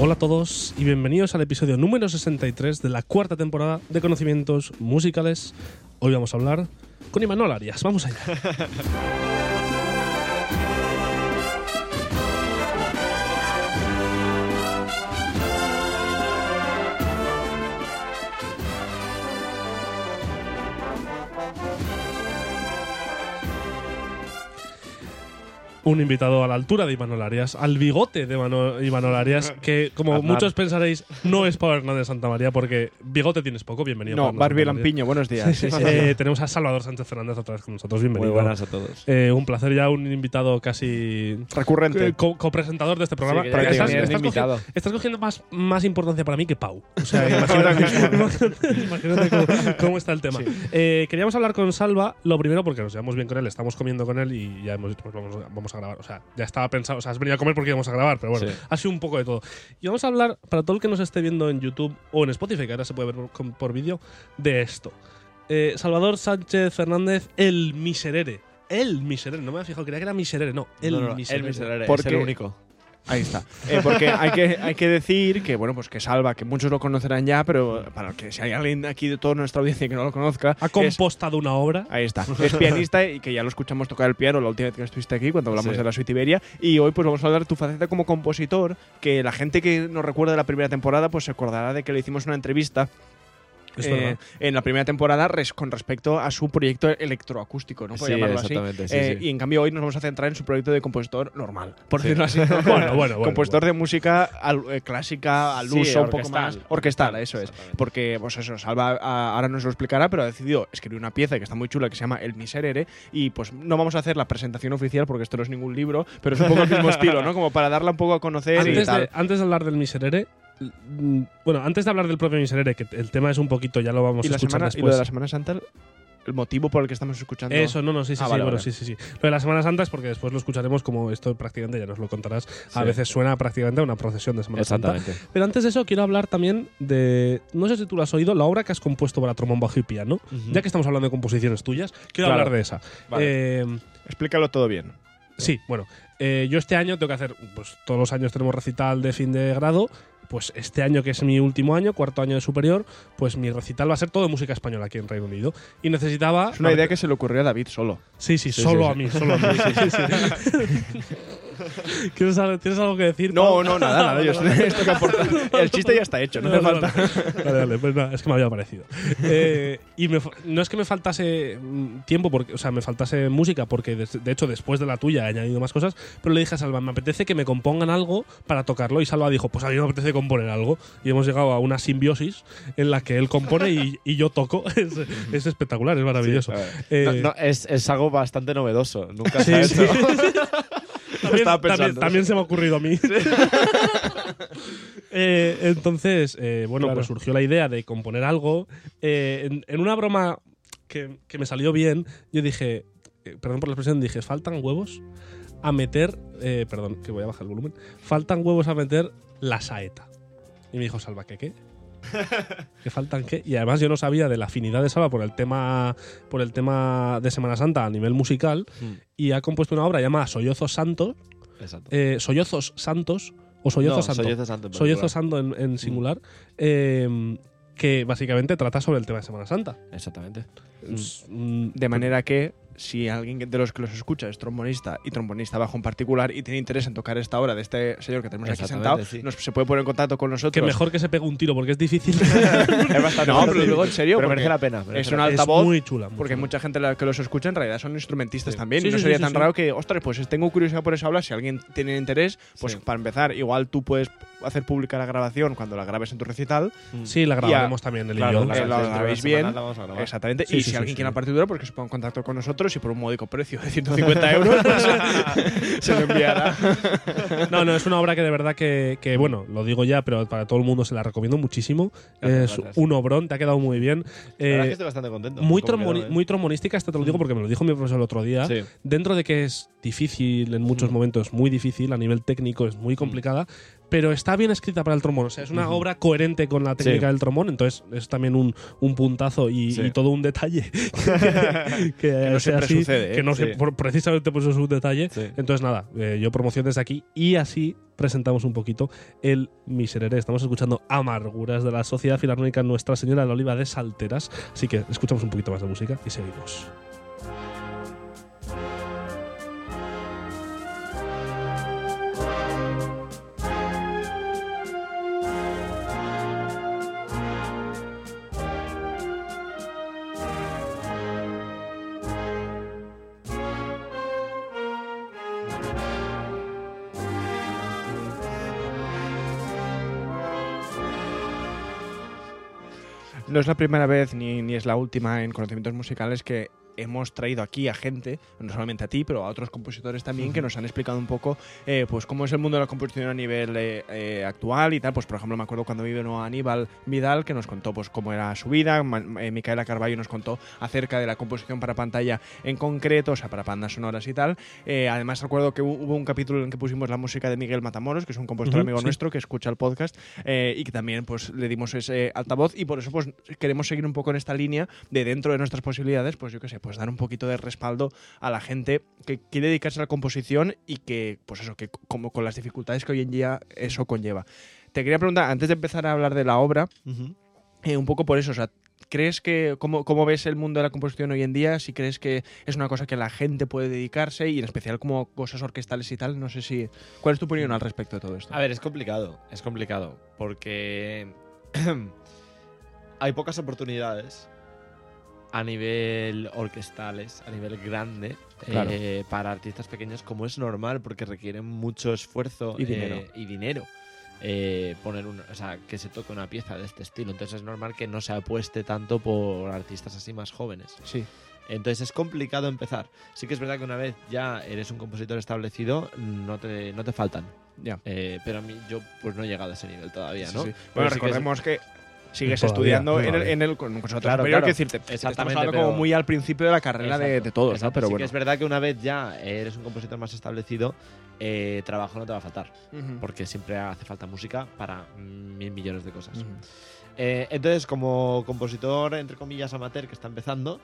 Hola a todos y bienvenidos al episodio número 63 de la cuarta temporada de Conocimientos Musicales. Hoy vamos a hablar con Imanol Arias. Vamos allá. un invitado a la altura de Imanol Arias, al bigote de Mano- Imanol Arias, que como Aznar. muchos pensaréis, no es Pablo Hernández de Santa María, porque bigote tienes poco. Bienvenido. No, Barbie. Lampiño, buenos días. Sí, sí, sí. Eh, tenemos a Salvador Sánchez Fernández otra vez con nosotros. Bienvenido. Muy buenas a todos. Eh, un placer ya, un invitado casi Recurrente. co- copresentador de este programa. Sí, que ya estás, estás invitado. cogiendo, estás cogiendo más, más importancia para mí que Pau. O sea, imagínate, imagínate- cómo, cómo está el tema. Eh, queríamos hablar con Salva, lo primero porque nos llevamos bien con él, estamos comiendo con él y ya hemos dicho, pues vamos, vamos a grabar. O sea, ya estaba pensado, o sea, has venido a comer porque íbamos a grabar, pero bueno, Sí. ha sido un poco de todo. Y vamos a hablar, para todo el que nos esté viendo en YouTube o en Spotify, que ahora se puede ver por, por vídeo, de esto. Eh, Salvador Sánchez Fernández, el miserere. El miserere, no me había fijado, creía que era miserere, no, el No, no, miserere. el miserere, ¿Por es el único. Ahí está. Eh, porque hay que, hay que decir que, bueno, pues que Salva, que muchos lo conocerán ya, pero para que si hay alguien aquí de toda nuestra audiencia que no lo conozca, Ha es- compostado una obra. Ahí está. Es pianista y que ya lo escuchamos tocar el piano la última vez que estuviste aquí, cuando hablamos Sí. de la suite Iberia. Y hoy pues vamos a hablar de tu faceta como compositor, que la gente que nos recuerda de la primera temporada pues se acordará de que le hicimos una entrevista Es eh, en la primera temporada res- con respecto a su proyecto electroacústico, ¿no? Sí, llamarlo así. exactamente, sí, Eh, sí. Y en cambio hoy nos vamos a centrar en su proyecto de compositor normal, por decirlo así. Bueno, bueno, bueno, compositor de música al- eh, clásica, al uso, un poco más orquestal, eso es. Porque, pues eso, Salva a- ahora nos lo explicará, pero ha decidido escribir una pieza que está muy chula que se llama El Miserere. Y pues no vamos a hacer la presentación oficial porque esto no es ningún libro, pero es un poco el mismo estilo, ¿no? Como para darla un poco a conocer y Antes tal. de, antes de hablar del miserere, bueno, antes de hablar del propio miserere, que el tema es un poquito, ya lo vamos y, a escuchar semana, y lo después. de la Semana Santa, el motivo por el que estamos escuchando. Eso, no, no, sí, sí, Ah, sí, vale, bueno, vale. sí, sí, sí. Lo de la Semana Santa es porque después lo escucharemos como esto prácticamente, ya nos lo contarás, a Sí. veces suena prácticamente a una procesión de Semana Santa. Exactamente. Pero antes de eso quiero hablar también de, no sé si tú lo has oído, la obra que has compuesto para trombón, bajo y piano. Ya que estamos hablando de composiciones tuyas, quiero Claro. hablar de esa. Vale. Eh, Explícalo todo bien. Sí, bueno, eh, yo este año tengo que hacer, pues todos los años tenemos recital de fin de grado, pues este año que es mi último año, cuarto año de superior, pues mi recital va a ser todo de música española aquí en Reino Unido. Y necesitaba... Es una idea que se le ocurrió a David solo. Sí, sí, Sí, solo sí, a mí, solo a mí. sí, sí, sí. ¿Quieres algo- ¿Tienes algo que decir? No, no, nada, nada. Yo esto que aportar. El chiste ya está hecho, no, hace falta. Vale, vale, pues nada, es que me había parecido. Eh, y me no es que me faltase mm, tiempo, porque, o sea, me faltase música, porque des- de, hecho después de la tuya he añadido más cosas, pero le dije a Salva, me apetece que me compongan algo para tocarlo. Y Salva dijo, pues a mí me apetece componer algo. Y hemos llegado a una simbiosis en la que él compone y, y yo toco. Es, es espectacular, es maravilloso. Sí. Eh, No, no, es, es algo bastante novedoso. Nunca Sí, se ha sí. también, estaba también- pensando. también se me ha ocurrido a mí. Eh, entonces, eh, bueno, Claro. pues surgió la idea de componer algo. Eh, en, en una broma que, que me salió bien, yo dije, eh, perdón por la expresión, dije, faltan huevos a meter, perdón, que voy a bajar el volumen, faltan huevos a meter la saeta. Y me dijo, Salva, ¿qué qué? ¿Que faltan qué? Y además yo no sabía de la afinidad de Salva por el tema, por el tema de Semana Santa a nivel musical Mm. y ha compuesto una obra llamada Sollozos Santos, Exacto. eh, Sollozos Santos o Sollozos no, Santo. Sollozos Santo. en particular. Santo en, en singular, eh, que básicamente trata sobre el tema de Semana Santa. Exactamente. Es, mm, De manera que si alguien de los que los escucha es trombonista y trombonista bajo en particular y tiene interés en tocar esta obra de este señor que tenemos aquí sentado, sí. nos, se puede poner en contacto con nosotros. que mejor que se pegue un tiro porque es difícil. Es bastante No, pero digo en serio, Pero porque merece la pena. merece es la es altavoz, muy chula. muy Porque chula. mucha gente la que los escucha en realidad son instrumentistas Sí. también. Sí, y no sí, sería sí, tan sí, raro que, ostras, pues tengo curiosidad por esa obra. Si alguien tiene interés, pues Sí. para empezar, igual tú puedes hacer pública la grabación cuando la grabes en tu recital. Sí, la grabaremos también, y Claro, yo. la Eh, lo canción grabéis bien. semana la vamos a grabar. Exactamente. Y si alguien quiere la partitura, pues que se ponga en contacto con nosotros y por un módico precio de 150 euros pues, se lo enviará. No, no, es una obra que de verdad que, que, bueno, lo digo ya, pero para todo el mundo se la recomiendo muchísimo. Gracias, es gracias. un obrón, te ha quedado muy bien. La verdad es Eh, que estoy bastante contento. muy, tromboni- quedó, ¿eh? muy tromonística, esto te lo digo porque me lo dijo mi profesor el otro día. Sí. Dentro de que es difícil, en muchos Mm. momentos muy difícil, a nivel técnico es muy complicada, pero está bien escrita para el trombón. O sea, es una obra coherente con la técnica Sí. del trombón, entonces es también un, un puntazo y, Sí. y todo un detalle que, que no siempre así, sucede, ¿eh? que no Sí. se- por- precisamente por eso es un detalle. Entonces, nada, eh, yo promoción desde aquí y así presentamos un poquito el Miserere. Estamos escuchando Amarguras de la Sociedad Filarmónica Nuestra Señora de la Oliva de Salteras. Así que escuchamos un poquito más de música y seguimos. No es la primera vez ni, ni es la última en conocimientos musicales que hemos traído aquí a gente, no solamente a ti, pero a otros compositores también, que nos han explicado un poco eh, pues cómo es el mundo de la composición a nivel eh, eh, actual y tal. Pues por ejemplo me acuerdo cuando vino Aníbal Vidal que nos contó pues cómo era su vida, eh, Micaela Carballo nos contó acerca de la composición para pantalla en concreto, o sea, para bandas sonoras y tal. Además recuerdo que hu- hubo un capítulo en el que pusimos la música de Miguel Matamoros, que es un compositor amigo sí. nuestro que escucha el podcast y que también pues le dimos ese altavoz y por eso pues queremos seguir un poco en esta línea de dentro de nuestras posibilidades, pues yo qué sé, pues dar un poquito de respaldo a la gente que quiere dedicarse a la composición y que pues eso, que como con las dificultades que hoy en día eso conlleva. Te quería preguntar, antes de empezar a hablar de la obra, eh, un poco por eso, o sea, ¿crees que, cómo, cómo ves el mundo de la composición hoy en día? Si crees que es una cosa que la gente puede dedicarse y en especial como cosas orquestales y tal, no sé si... ¿Cuál es tu opinión al respecto de todo esto? A ver, es complicado, es complicado, porque hay pocas oportunidades a nivel orquestales, a nivel grande, Claro. eh, para artistas pequeños, como es normal, porque requieren mucho esfuerzo Y dinero. eh, y dinero. eh, poner un, o sea, que se toque una pieza de este estilo. Entonces es normal que no se apueste tanto por artistas así más jóvenes. Sí. Entonces es complicado empezar. Sí que es verdad que una vez ya eres un compositor establecido, no te, no te faltan. Ya. Eh, pero a mí yo pues no he llegado a ese nivel todavía, Sí, ¿no? Pero Bueno, sí que es- recordemos que sigues Todavía, estudiando en el, todavía. en el con un conservatorio Claro, superior, claro. quiero decirte, estamos hablando como muy al principio de la carrera de, Exacto, de todos, ¿no? exacto. Pero sí bueno. que es verdad que una vez ya eres un compositor más establecido, eh, trabajo no te va a faltar. Ujú. Porque siempre hace falta música para mil millones de cosas. Ujú. Eh, entonces, como compositor, entre comillas, amateur que está empezando,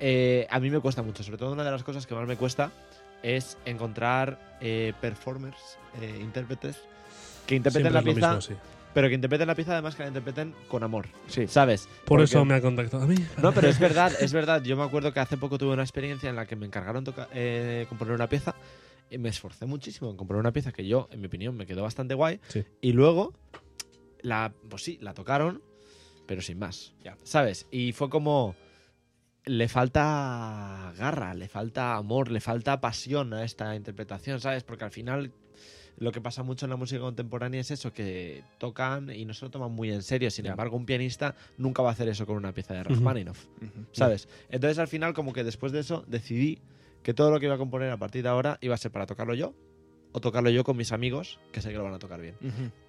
eh, a mí me cuesta mucho. Sobre todo una de las cosas que más me cuesta es encontrar eh, performers, eh, intérpretes, que interpreten Siempre la pieza, mismo, sí. Pero que interpreten la pieza además que la interpreten con amor. Sí. ¿Sabes? Por Porque- eso me ha contactado a mí. No, pero es verdad, es verdad. Yo me acuerdo que hace poco tuve una experiencia en la que me encargaron toca- eh, componer una pieza y me esforcé muchísimo en componer una pieza que yo, en mi opinión, me quedó bastante guay. Sí. Y luego, la, pues sí, la tocaron, pero sin más. Ya. ¿Sabes? Y fue como. Le falta garra, le falta amor, le falta pasión a esta interpretación, ¿sabes? Porque al final lo que pasa mucho en la música contemporánea es eso, que tocan y no se lo toman muy en serio. Sin embargo, un pianista nunca va a hacer eso con una pieza de Rachmaninoff, Ujú. ¿sabes? Entonces al final como que después de eso decidí que todo lo que iba a componer a partir de ahora iba a ser para tocarlo yo o tocarlo yo con mis amigos, que sé que lo van a tocar bien.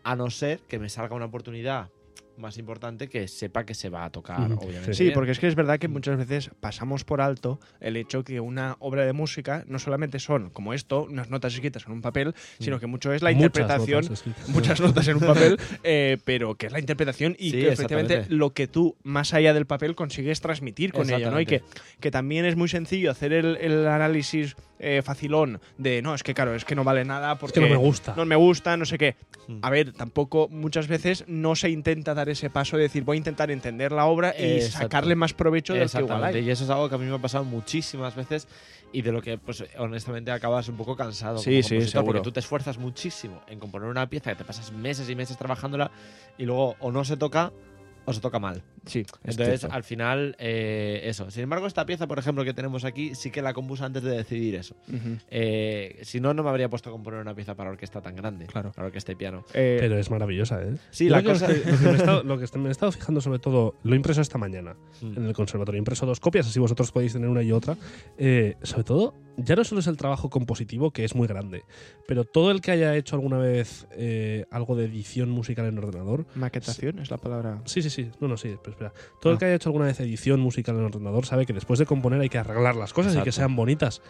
A no ser que me salga una oportunidad más importante que sepa que se va a tocar, obviamente. Sí, porque es que es verdad que muchas veces pasamos por alto el hecho que una obra de música no solamente son, como esto, unas notas escritas en un papel, sino que mucho es la Muchas interpretación, notas muchas notas en un papel, eh, pero que es la interpretación y Sí, que efectivamente lo que tú, más allá del papel, consigues transmitir con ello, ¿no? Y que, que también es muy sencillo hacer el, el análisis eh, facilón de, no, es que claro, es que no vale nada Es porque que no me gusta. no me gusta, no sé qué. Mm. A ver, tampoco muchas veces no se intenta dar ese paso de decir voy a intentar entender la obra y Exacto. sacarle más provecho del que igual hay. y eso es algo que a mí me ha pasado muchísimas veces y de lo que, pues, honestamente acabas un poco cansado. Sí, como sí, compositor, seguro. Porque tú te esfuerzas muchísimo en componer una pieza que te pasas meses y meses trabajándola y luego o no se toca o se toca mal. Sí, es Entonces, al final, eh, eso. Sin embargo, esta pieza, por ejemplo, que tenemos aquí, sí que la compuse antes de decidir eso. Eh, si no, no me habría puesto a componer una pieza para orquesta tan grande. Claro. Para orquesta y piano. Eh, Pero es maravillosa, ¿eh? Sí, la lo que cosa- lo que me he estado- lo que est- me he estado fijando sobre todo, lo he impreso esta mañana Mm. en el conservatorio. He impreso dos copias, así vosotros podéis tener una y otra. Eh, sobre todo, ya no solo es el trabajo compositivo, que es muy grande, pero todo el que haya hecho alguna vez eh, algo de edición musical en ordenador. maquetación es la palabra. Sí, sí, sí. No, no, sí. Pero espera. Todo el Ah. que haya hecho alguna vez edición musical en ordenador sabe que después de componer hay que arreglar las cosas y que sean bonitas.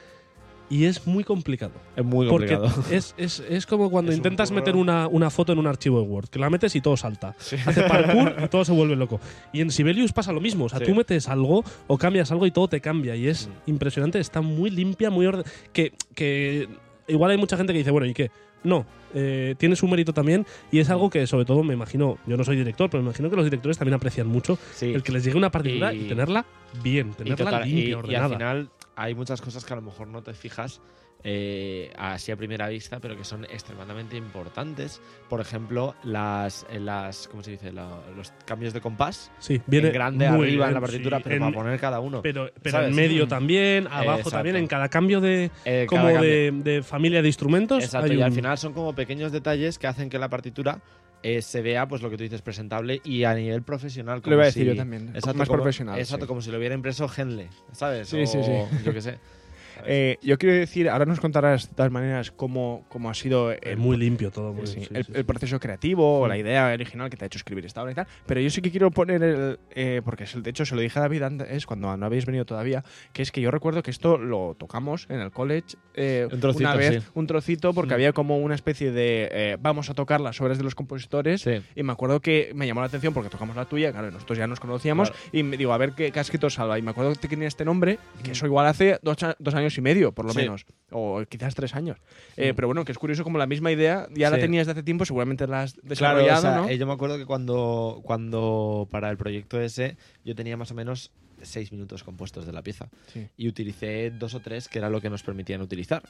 y es muy complicado. Es muy Porque complicado. es, es, es como cuando Es intentas meter una, una foto en un archivo de Word, que la metes y todo salta. Hace parkour y todo se vuelve loco. Y en Sibelius pasa lo mismo. O sea, Sí. tú metes algo o cambias algo y todo te cambia. Y es Mm. impresionante. Está muy limpia, muy orden. Que, que igual hay mucha gente que dice, bueno, ¿y qué? No, eh, tiene su mérito también y es algo que sobre todo me imagino, yo no soy director, pero me imagino que los directores también aprecian mucho Sí. el que les llegue una partitura y, Y- tenerla bien, Y, tenerla total- limpia, y- y ordenada. al final hay muchas cosas que a lo mejor no te fijas eh, así a primera vista, pero que son extremadamente importantes. Por ejemplo, las, eh, las ¿cómo se dice? La- los cambios de compás. sí, viene en grande arriba en la partitura, sí. pero En- para poner cada uno. pero, pero ¿sabes? en medio también, abajo Exacto. también, en cada cambio de Eh, como de, de familia de instrumentos. Exacto, hay y al final son como pequeños detalles que hacen que la partitura eh, se vea, pues lo que tú dices, presentable y a nivel profesional. Como Lo iba a decir si- yo también. Exacto, más como, profesional. Exacto, sí. como si lo hubiera impreso Henle, ¿sabes? Sí, sí, sí. Yo qué sé. Eh, yo quiero decir, ahora nos contarás de todas maneras cómo, cómo ha sido el, muy limpio todo. muy- sí, sí, el, sí, el proceso creativo o la idea original que te ha hecho escribir esta obra y tal. Pero yo sí que quiero poner el. eh, porque de hecho se lo dije a David antes, cuando no habéis venido todavía, que es que yo recuerdo que esto lo tocamos en el college eh, Un trocito, una vez, un trocito, porque Mm. había como una especie de. eh, vamos a tocar las obras de los compositores. Y me acuerdo que me llamó la atención porque tocamos la tuya, claro, nosotros ya nos conocíamos, Claro. y me digo, a ver qué, qué ha escrito Salva. Y me acuerdo que tenía este nombre, que eso igual hace dos, dos años y medio, por lo Sí. menos, o quizás tres años. Eh, Mm. pero bueno, que es curioso como la misma idea ya la Sí. tenías de hace tiempo, seguramente la has Claro, desarrollado, o sea, ¿no? eh, yo me acuerdo que cuando, cuando para el proyecto ese yo tenía más o menos seis minutos compuestos de la pieza Sí. y utilicé dos o tres que era lo que nos permitían utilizar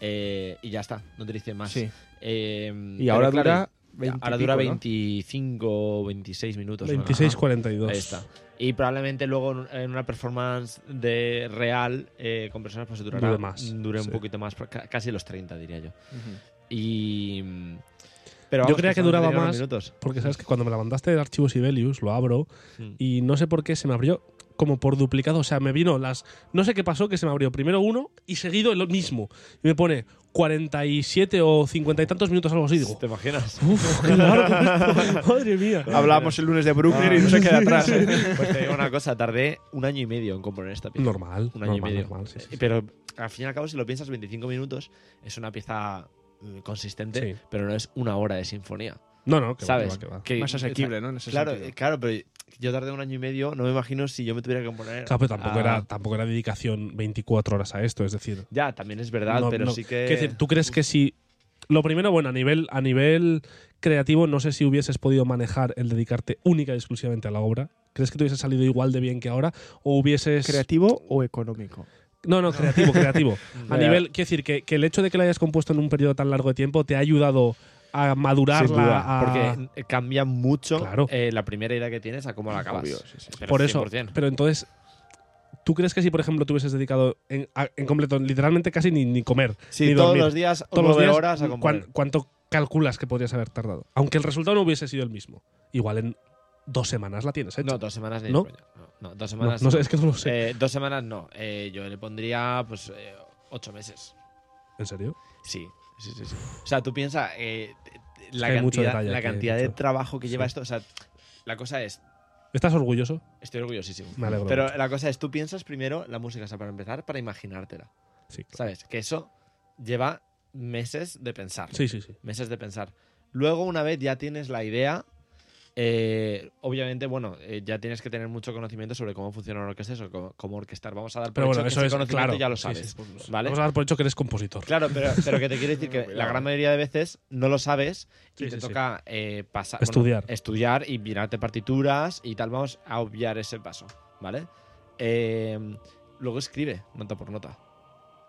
Eh, y ya está, no utilicé más. Sí. Eh, Y ahora claro, dura 20 ahora dura pico, ¿no? 25 o 26 minutos. ¿no? 26-42. Ahí está. Y probablemente luego en- una performance de real eh, con personas pues durará, Dure más, dure un sí. poquito más, ca- casi los 30 diría yo. Y mm, pero Yo vamos, creía que duraba más, minutos. Porque sabes que cuando me la mandaste del archivo Sibelius, lo abro Mm. y no sé por qué se me abrió como por duplicado. O sea, me vino las. No sé qué pasó, que se me abrió primero uno y seguido el mismo. Y me pone 47 o 50 y tantos minutos, algo así. Digo, ¿Te imaginas? uff, qué largo esto. Madre mía. Hablábamos el lunes de Bruckner Ah, y no se queda atrás. ¿eh? Pues te digo una cosa, tardé un año y medio en componer esta pieza. Normal. Un año normal, y medio. normal, sí, sí, sí. Pero al fin y al cabo, si lo piensas, 25 minutos es una pieza eh, consistente, Sí. pero no es una hora de sinfonía. No, no, que va, ¿Sabes? que va, que va. Que- Más asequible, ¿no? En ese Claro, sentido. claro, pero yo tardé un año y medio, no me imagino si yo me tuviera que componer. Claro, pero tampoco, a- era, tampoco era dedicación 24 horas a esto. Es decir, Ya, también es verdad, No, pero no. sí que. Quiero decir, ¿tú crees que si. Lo primero, bueno, a nivel, a nivel creativo, no sé si hubieses podido manejar el dedicarte única y exclusivamente a la obra. ¿Crees que te hubiese salido igual de bien que ahora? ¿O hubieses. ¿Creativo o económico? no, no, creativo, creativo. a nivel. Quiero decir, que, que el hecho de que la hayas compuesto en un periodo tan largo de tiempo te ha ayudado a madurarla. Sin duda, a- porque cambia mucho Claro. eh, la primera idea que tienes a cómo la acabas. Obvio, sí, sí. Pero por eso. 100%. Pero entonces. ¿Tú crees que si, por ejemplo, te hubieses dedicado en, a- en completo, literalmente casi ni, ni comer, Sí, ni todos dormir, los días, todos los días, horas a ¿cuán- componer. ¿cuánto calculas que podrías haber tardado? Aunque el resultado no hubiese sido el mismo. Igual en dos semanas la tienes hecha. No, dos semanas ni ¿No? No, no, dos No, semanas. no sé, es que no lo sé. Eh, dos semanas no. Eh, yo le pondría, pues, eh, ocho meses. ¿En serio? Sí, sí, sí. sí. O sea, tú piensas eh, la que mucho cantidad, la cantidad de trabajo que lleva esto. O sea, la cosa es. ¿Estás orgulloso? Estoy orgullosísimo. Me alegro. Pero mucho. la cosa es, tú piensas primero la música, o sea, para empezar, para imaginártela. Sí, claro. ¿Sabes? Que eso lleva meses de pensar. sí, sí, sí. meses de pensar. Luego, una vez ya tienes la idea, eh, obviamente, bueno, eh, ya tienes que tener mucho conocimiento sobre cómo funciona una orquesta, o cómo, cómo orquestar. Vamos a dar por Pero hecho bueno, que eso ese es conocimiento claro. ya lo sabes. sí, pues, ¿vale? Vamos a dar por hecho que eres compositor. Claro, pero, pero que te quiero decir que la gran mayoría de veces no lo sabes y Sí, te sí, sí. toca eh, pasar, Estudiar. estudiar y mirarte partituras y tal. Vamos a obviar ese paso, ¿vale? Eh, luego escribe nota por nota.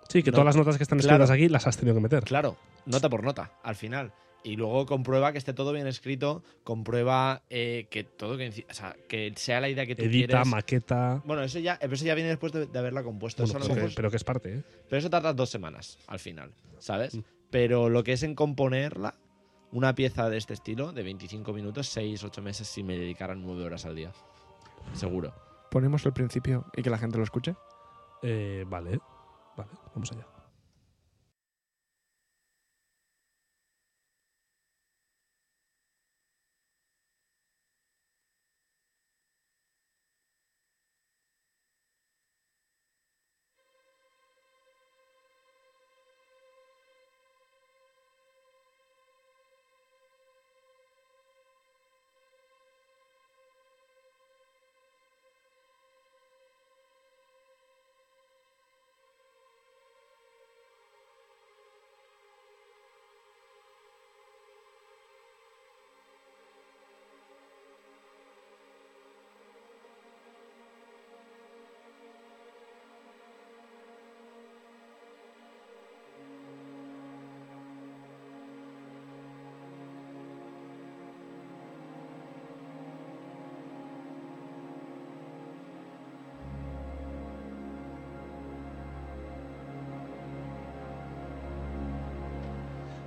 Sí, que No. todas las notas que están Claro. escritas aquí las has tenido que meter. Claro, nota por nota, al final. Y luego comprueba que esté todo bien escrito, comprueba eh, que todo que, o sea, que sea la idea que tú Edita, quieres. maqueta. Bueno, eso ya, pero eso ya viene después de, de haberla compuesto. Bueno, eso a lo pero, mejor- pero que es parte, ¿eh? pero eso tarda dos semanas al final, ¿sabes? Mm. Pero lo que es en componerla, una pieza de este estilo, de 25 minutos, 6, 8 meses, si me dedicaran 9 horas al día. Seguro. Ponemos el principio y que la gente lo escuche. Eh, Vale. Vale, vamos allá.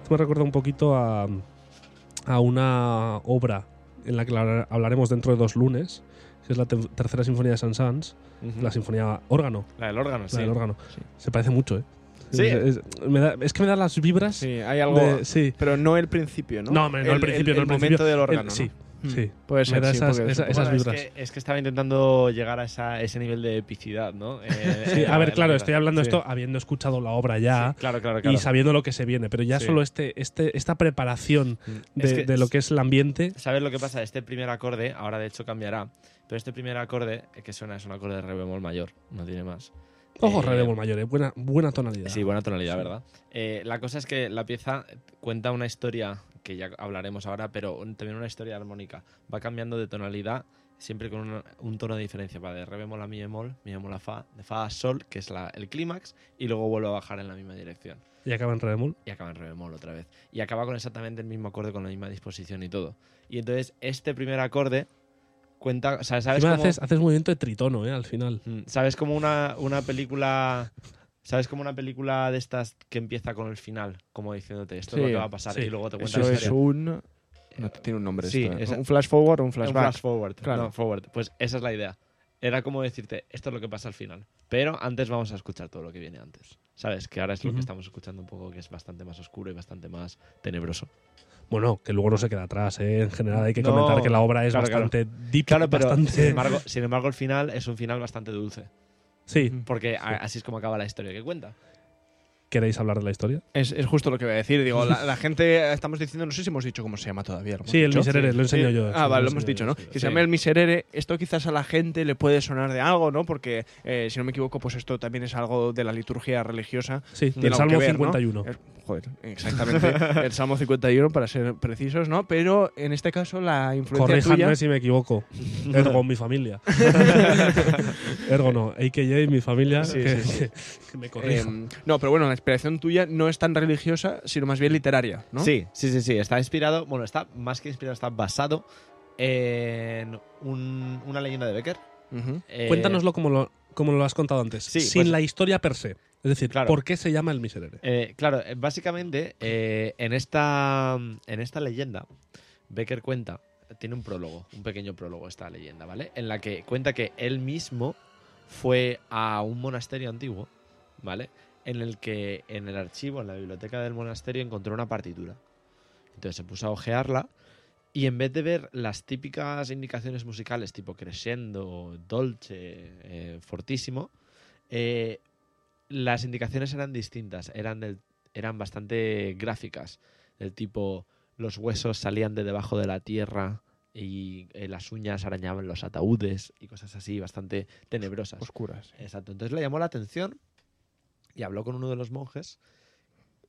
Esto me recuerda un poquito a, a una obra en la que hablar- hablaremos dentro de dos lunes, que es la te- tercera sinfonía de Saint-Saëns, la sinfonía órgano. La del órgano, la sí. del órgano. Sí. Se parece mucho, ¿eh? Sí. Es, es- me da- es que me da las vibras. Sí, hay algo. de- sí. Pero no el principio, ¿no? No, hombre, no el principio, no el momento principio. del órgano. El- ¿no? sí. Sí. Puede Me ser. da sí, esas- Bueno, vibras. Es que, es que estaba intentando llegar a esa- ese nivel de epicidad, ¿no? Eh, Sí, en a ver, claro, estoy hablando Sí. esto habiendo escuchado la obra ya Sí, claro, claro, claro. y sabiendo lo que se viene, pero ya Sí. solo este, este, esta preparación Mm. de, Es que- de lo que es el ambiente. ¿Sabes lo que pasa? Este primer acorde, ahora de hecho cambiará, pero este primer acorde eh, que suena es un acorde de re bemol mayor, no tiene más. Ojo, Eh, re bemol mayor, ¿eh? buena, buena tonalidad. Sí, buena tonalidad, ¿verdad? Eh, la cosa es que la pieza cuenta una historia que ya hablaremos ahora, pero también una historia armónica. Va cambiando de tonalidad siempre con un tono de diferencia. Va de re bemol a mi bemol, mi bemol a fa, de fa a sol, que es la- el clímax, y luego vuelve a bajar en la misma dirección. Y acaba en re bemol. Y acaba en re bemol otra vez. Y acaba con exactamente el mismo acorde, con la misma disposición y todo. Y entonces este primer acorde cuenta, o sea, ¿sabes cómo, haces, haces movimiento de tritono, ¿eh? Al final. Mm, ¿Sabes como una, una película... ¿Sabes como una película de estas que empieza con el final? Como diciéndote, esto es lo Sí, que va a pasar sí. y luego te cuenta Eso la es historia. un. No tiene un nombre Sí, esto. ¿eh? es- un flash forward o un Un flashback. flash forward. Claro. No, forward. Pues esa es la idea. Era como decirte, esto es lo que pasa al final. Pero antes vamos a escuchar todo lo que viene antes. ¿Sabes? Que ahora es lo que estamos escuchando un poco, que es bastante más oscuro y bastante más tenebroso. Bueno, que luego no se queda atrás, ¿eh? En general hay que No, comentar que la obra es claro, claro. bastante deep, Claro, pero bastante... sin, embargo, sin embargo el final es un final bastante dulce. Sí, Porque así es como acaba la historia que cuenta. ¿Queréis hablar de la historia? Es, es justo lo que voy a decir. Digo, la, la gente, estamos diciendo, no sé si hemos dicho cómo se llama todavía. ¿lo hemos Sí, el dicho? Miserere, lo enseño Sí. yo. Ah, vale, lo lo hemos dicho, yo, ¿no? Que Sí. se llama el Miserere. Esto quizás a la gente le puede sonar de algo, ¿no? Porque, eh, si no me equivoco, pues esto también es algo de la liturgia religiosa. Sí, del Salmo que ver, ¿no? 51. Es- joder, exactamente. el Salmo 51, para ser precisos, ¿no? Pero en este caso, la influencia Corríjanme tuya. si me equivoco. Ergo, mi familia. Ergo no, AKJ, mi familia, que, sí. que- que me corrija. eh, no, pero bueno, la inspiración tuya no es tan religiosa, sino más bien literaria, ¿no? Sí, sí, sí, sí. Está inspirado, bueno, está más que inspirado, está basado en un- una leyenda de Becker. Eh, Cuéntanoslo como lo, como lo has contado antes, Sí, sin pues- la historia per se. Es decir, Claro. ¿por qué se llama el Miserere? eh, claro, eh, básicamente eh, en, esta, en esta leyenda, Becker cuenta, tiene un prólogo, un pequeño prólogo esta leyenda, ¿vale? En la que cuenta que él mismo fue a un monasterio antiguo, ¿vale? En el que en el archivo, en la biblioteca del monasterio, encontró una partitura. Entonces se puso a ojearla y en vez de ver las típicas indicaciones musicales tipo crescendo, dolce, eh, fortísimo, eh, las indicaciones eran distintas, eran, del- eran bastante gráficas, del tipo los huesos salían de debajo de la tierra y eh, las uñas arañaban los ataúdes y cosas así, bastante tenebrosas. Oscuras. Exacto. Entonces le llamó la atención y habló con uno de los monjes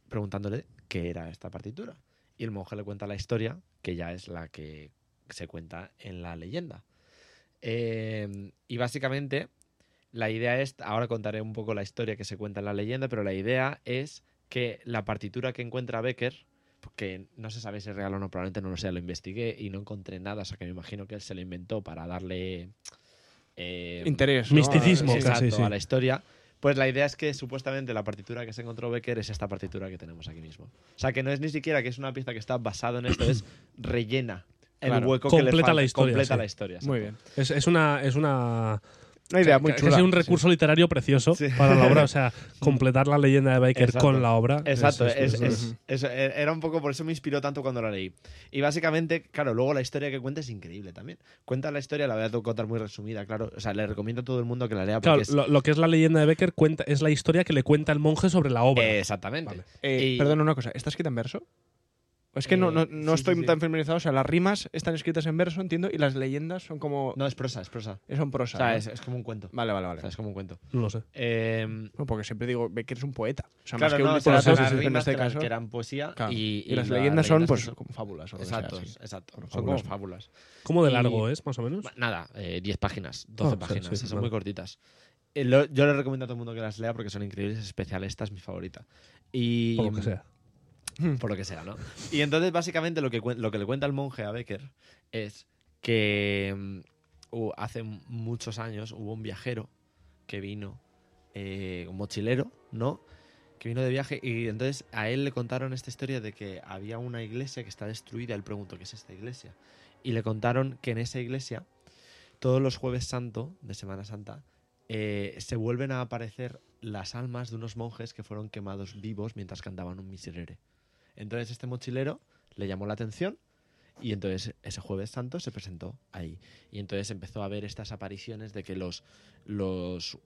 preguntándole qué era esta partitura. Y el monje le cuenta la historia, que ya es la que se cuenta en la leyenda. Eh, y básicamente la idea es, ahora contaré un poco la historia que se cuenta en la leyenda, pero la idea es que la partitura que encuentra Becker, que no se sabe si es real o no, probablemente no lo sea, lo investigué y no encontré nada, o sea que me imagino que él se lo inventó para darle... eh, Interés. ¿no? Misticismo, casi, exacto, sí. a la historia. Pues la idea es que supuestamente la partitura que se encontró Becker es esta partitura que tenemos aquí mismo. O sea, que no es ni siquiera que es una pieza que está basada en esto, es rellena el Claro. hueco que le Completa falta. la historia, Completa sí. la historia. Muy bien. Es, es una, es una Una idea o sea, muy que- chula. es un sí. recurso literario precioso Sí. para la obra. O sea, completar la leyenda de Baker Exacto. con la obra. Exacto, es- es- es- es- es- era un poco por eso me inspiró tanto cuando la leí. Y básicamente, claro, luego la historia que cuenta es increíble también. Cuenta la historia, la voy a contar muy resumida, claro. O sea, le recomiendo a todo el mundo que la lea porque Claro, es. lo, lo que es la leyenda de Becker cuenta, es la historia que le cuenta el monje sobre la obra. Exactamente. Vale. Eh, Y- Perdona una cosa, ¿está escrita en verso? Es que no, no, Eh, no sí, estoy sí, sí. tan familiarizado. O sea, las rimas están escritas en verso, entiendo, y las leyendas son como. No, es prosa, es prosa. Son O prosa. sea, ¿no? es, es como un cuento. Vale, vale, O vale. sea, es como un cuento. No lo sé. Eh, No, porque siempre digo, ve que eres un poeta. O sea, claro, más que no, un o literato, las sí, en rimas este que caso. que eran poesía Claro. y, Y, las leyendas son, pues, son- como fábulas. o que sea, Exacto, exacto. Bueno, Son como fábulas. fábulas. ¿Cómo de Y- largo es, más o menos? Nada, eh, 10 páginas, 12 Ah, sí, páginas, sí, son muy cortitas. Eh, yo le recomiendo a todo el mundo que las lea porque son increíbles, es especial. Esta es mi favorita. Y, Por lo que sea. Por lo que sea, ¿no? Y entonces, básicamente, lo que, lo que le cuenta el monje a Becker es que mm, hace muchos años hubo un viajero que vino, eh, un mochilero, ¿no? que vino de viaje y entonces a él le contaron esta historia de que había una iglesia que está destruida. Él preguntó, ¿qué es esta iglesia? Y le contaron que en esa iglesia, todos los jueves santo de Semana Santa, eh, se vuelven a aparecer las almas de unos monjes que fueron quemados vivos mientras cantaban un miserere. Entonces este mochilero le llamó la atención y entonces ese jueves santo se presentó ahí. Y entonces empezó a ver estas apariciones de que los, los,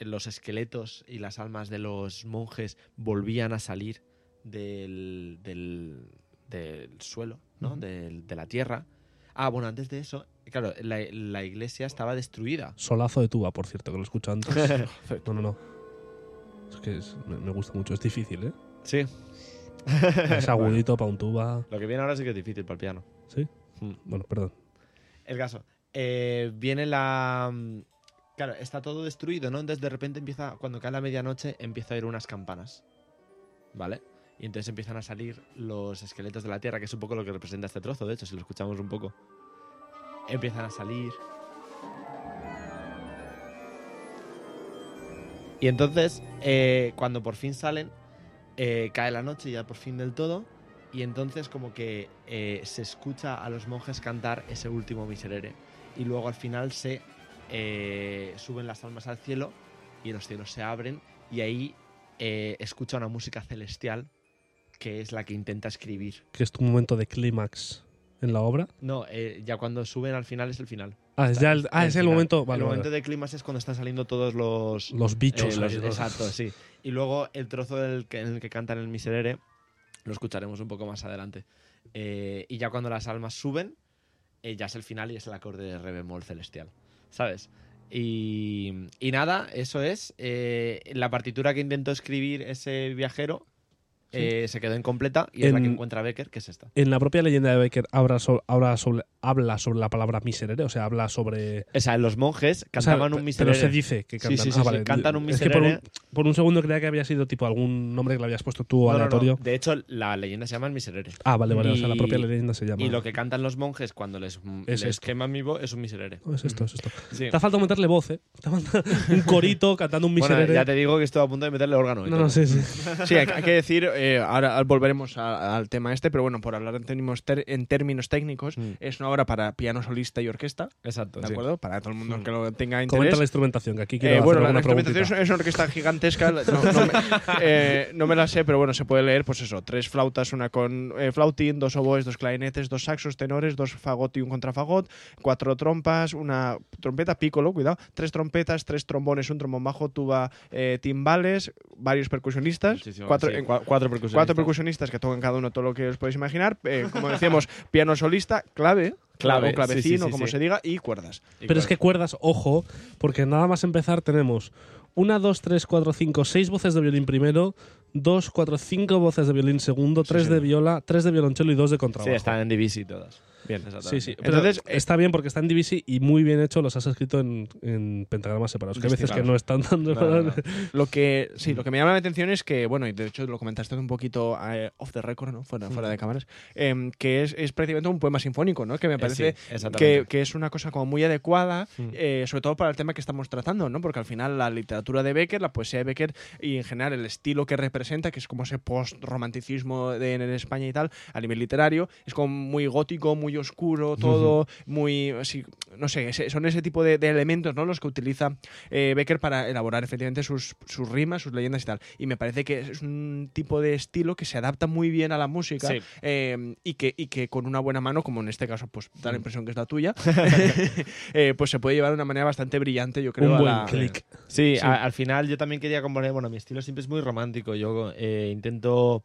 los esqueletos y las almas de los monjes volvían a salir del, del, del suelo, ¿no? Ujú. Del- de la tierra. Ah, bueno, antes de eso, claro, la, la iglesia estaba destruida. Solazo de tuba, por cierto, que lo escucho antes. no, no, no. Es que es- me, me gusta mucho. Es difícil, ¿eh? Sí. Es agudito para un tuba. Lo que viene ahora sí que es difícil para el piano. ¿Sí? Mm. Bueno, perdón. El caso. eh, viene la. mm, Claro, está todo destruido, ¿no? Entonces de repente empieza, cuando cae la medianoche, empieza a oír unas campanas. ¿Vale? Y entonces empiezan a salir los esqueletos de la tierra, que es un poco lo que representa este trozo, de hecho, si lo escuchamos un poco. Empiezan a salir. Y entonces, eh, cuando por fin salen, eh, cae la noche ya por fin del todo. Y entonces como que eh, se escucha a los monjes cantar ese último miserere. Y luego al final se eh, suben las almas al cielo y los cielos se abren y ahí eh, escucha una música celestial que es la que intenta escribir. Que es tu momento de clímax en la obra. No, eh, ya cuando suben al final es el final. Ah, es, ya el, ah, es el momento. Vale, el vale. momento de clímax es cuando están saliendo todos los... Los bichos. eh, los- ¿no? exacto, sí. Y luego el trozo del que- en el que cantan el miserere lo escucharemos un poco más adelante. Eh, y ya cuando las almas suben, eh, ya es el final y es el acorde de re bemol celestial. ¿Sabes? Y, y nada, eso es. eh, la partitura que intentó escribir ese viajero eh, se quedó incompleta y es la que En- encuentra Becker, que es esta. En la propia leyenda de Baker habla, so- habla sobre, habla sobre la palabra miserere, o sea, habla sobre. O sea, los monjes o sea, cantaban un Pero miserere. se dice que Sí, cantan. sí, sí, ah, vale. cantan un Es que por un, miserere. por un segundo creía que había sido tipo algún nombre que le habías puesto tú No, no, no. aleatorio. De hecho, la leyenda se llama el miserere. Ah, vale, vale. o sea, la propia leyenda se llama. Y lo que cantan los monjes cuando les, Es les queman vivo es un miserere. No, es esto, es esto. Te ha falta meterle voz, ¿eh? Te un corito cantando un Bueno, miserere. ya te digo que estoy a punto de meterle órgano. y no, todo. no, sí, sí. Sí, hay que decir, eh, ahora volveremos a- al tema este, pero bueno, por hablar en términos, en términos técnicos, Mm. es una obra para piano solista y orquesta, Exacto. ¿de sí. acuerdo? Para todo el mundo Mm. que lo tenga Comenta interés. la instrumentación, que aquí quiero Eh, bueno, la, instrumentación es, una orquesta gigantesca, no, no me, eh, no me la sé, pero bueno, se puede leer, pues eso, tres flautas, una con eh, flautín, dos oboes, dos clarinetes, dos saxos, tenores, dos fagot y un contrafagot, cuatro trompas, una trompeta piccolo, cuidado, tres trompetas, tres trombones, un trombón bajo, tuba, timbales, varios percusionistas, Muchísimo, cuatro, sí, en- cuatro percusionistas. cuatro percusionistas que tocan cada uno todo lo que os podéis imaginar, eh, como decíamos, piano solista, clave, Clave, o clavecín sí, sí, o sí, como sí. se diga, y cuerdas. Y Pero es que cuerdas, ojo, porque nada más empezar tenemos una, dos, tres, cuatro, cinco, seis voces de violín primero, dos, cuatro, cinco voces de violín segundo, tres sí. de viola, tres de violonchelo y dos de Sí, contrabajo. están en divisi todas. Bien. Sí, sí. Pero Entonces, eh, está bien porque está en divisi y muy bien hecho, los has escrito en, en pentagramas separados. Que hay veces que no están tan No, no, no. Lo que sí, lo que me llama la atención es que, bueno, y de hecho lo comentaste un poquito eh, off the record, ¿no? Fuera, fuera de cámaras, em, que es, es prácticamente un poema sinfónico, ¿no? Que me Eh, parece sí, exactamente. que, que es una cosa como muy adecuada, Mm. eh, sobre todo para el tema que estamos tratando, ¿no? Porque al final la literatura de Becker, la poesía de Becker y en general el estilo que representa, que es como ese post-romanticismo en España y tal, a nivel literario, es como muy gótico, muy oscuro, todo, muy, así, no sé, son ese tipo de, de elementos, ¿no? Los que utiliza eh, Becker para elaborar efectivamente sus, sus rimas, sus leyendas y tal. Y me parece que es un tipo de estilo que se adapta muy bien a la música Sí. eh, y, que, y que con una buena mano, como en este caso, pues da la Mm. impresión que es la tuya, eh, pues se puede llevar de una manera bastante brillante, yo creo. Un a buen la- clic. Sí, Sí. a- al final yo también quería componer, bueno, mi estilo siempre es muy romántico, yo eh, intento,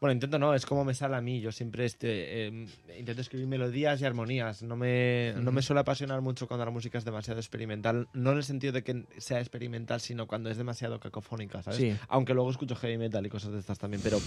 bueno, intento no, es como me sale a mí, yo siempre este, eh, intento escribir melodías y armonías, no me, no me suele apasionar mucho cuando la música es demasiado experimental, no en el sentido de que sea experimental, sino cuando es demasiado cacofónica, ¿sabes? Sí. Aunque luego escucho heavy metal y cosas de estas también, pero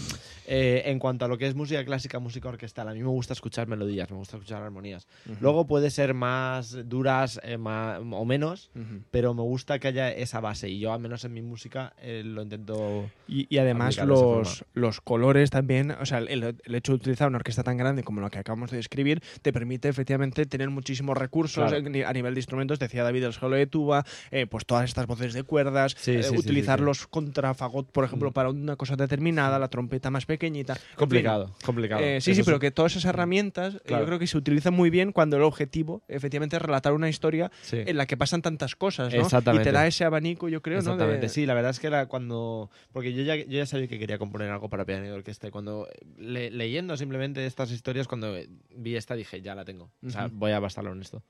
eh, en cuanto a lo que es música clásica, música orquestal, a mí me gusta escuchar melodías, me gusta escuchar armonías. Luego puede ser más duras eh, ma- o menos, pero me gusta que haya esa base. Y yo al menos en mi música eh, lo intento Y, y además los, los colores también también, o sea, el, el hecho de utilizar una orquesta tan grande como la que acabamos de describir, te permite efectivamente tener muchísimos recursos Claro. a nivel de instrumentos. Decía David el solo de tuba, eh, pues todas estas voces de cuerdas, Sí, eh, sí, utilizar sí, los contrafagot, por ejemplo, Mm. para una cosa determinada, la trompeta más pequeñita. En fin, Complicado, complicado. eh, sí, Eso sí, pero que todas esas herramientas eh, Claro. yo creo que se utilizan muy bien cuando el objetivo efectivamente es relatar una historia en la que pasan tantas cosas, ¿no? Exactamente. Y te da ese abanico, yo creo, ¿no? Exactamente, De- sí, la verdad es que era cuando. Porque yo ya, yo ya sabía que quería componer algo para piano y orquesta. Cuando le- leyendo simplemente estas historias, cuando vi esta dije, ya la tengo. O sea, Ujú. voy a bastarlo en esto.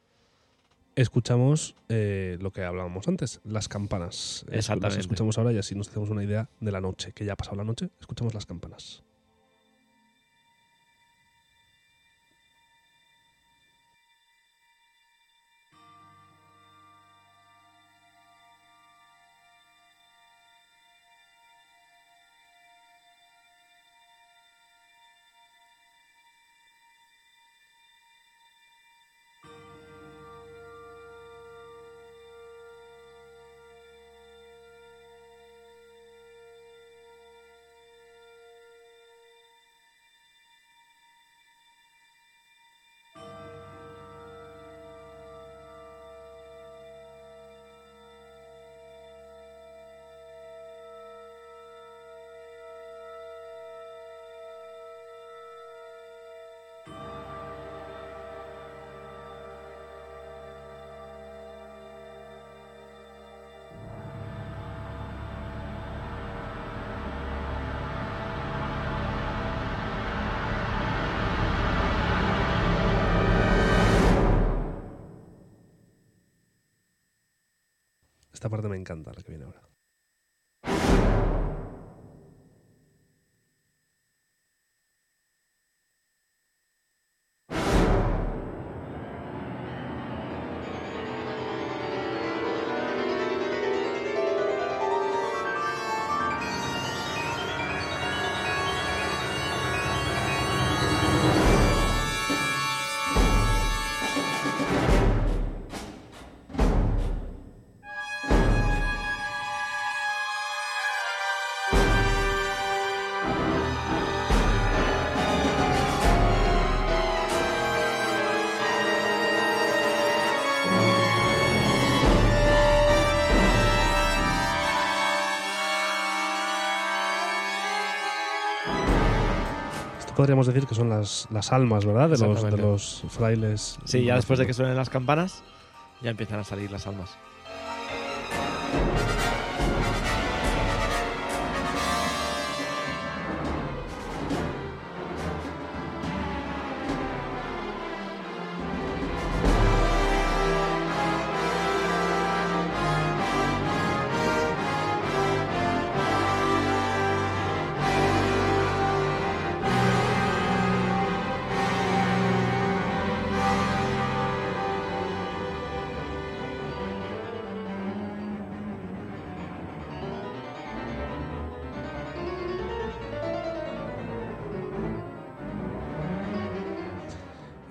Escuchamos eh, lo que hablábamos antes, las campanas. Exactamente. Las escuchamos ahora y así nos hacemos una idea de la noche, que ya ha pasado la noche. Escuchamos las campanas. Parte me encanta, la que viene ahora. Podríamos decir que son las, las almas, ¿verdad? De los, de los frailes. Sí, ya después de que suenen las campanas, ya empiezan a salir las almas.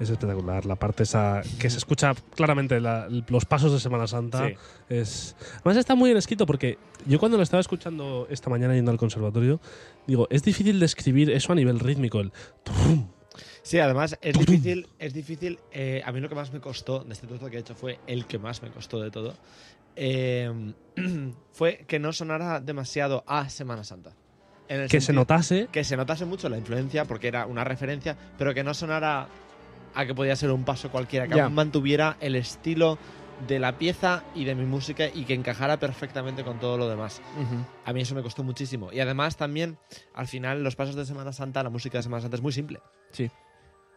Es espectacular. La parte esa que se escucha claramente la- los pasos de Semana Santa. Sí. Es, además está muy bien escrito porque yo cuando lo estaba escuchando esta mañana yendo al conservatorio, digo, es difícil describir eso a nivel rítmico. El tum, Sí, además es difícil, es difícil. eh, a mí lo que más me costó de este trozo que he hecho fue el que más me costó de todo. eh, fue que no sonara demasiado a Semana Santa. En el que se notase que se notase mucho la influencia porque era una referencia, pero que no sonara a que podía ser un paso cualquiera, que aún mantuviera el estilo de la pieza y de mi música y que encajara perfectamente con todo lo demás. A mí eso me costó muchísimo. Y además también, al final, los pasos de Semana Santa, la música de Semana Santa es muy simple. Sí.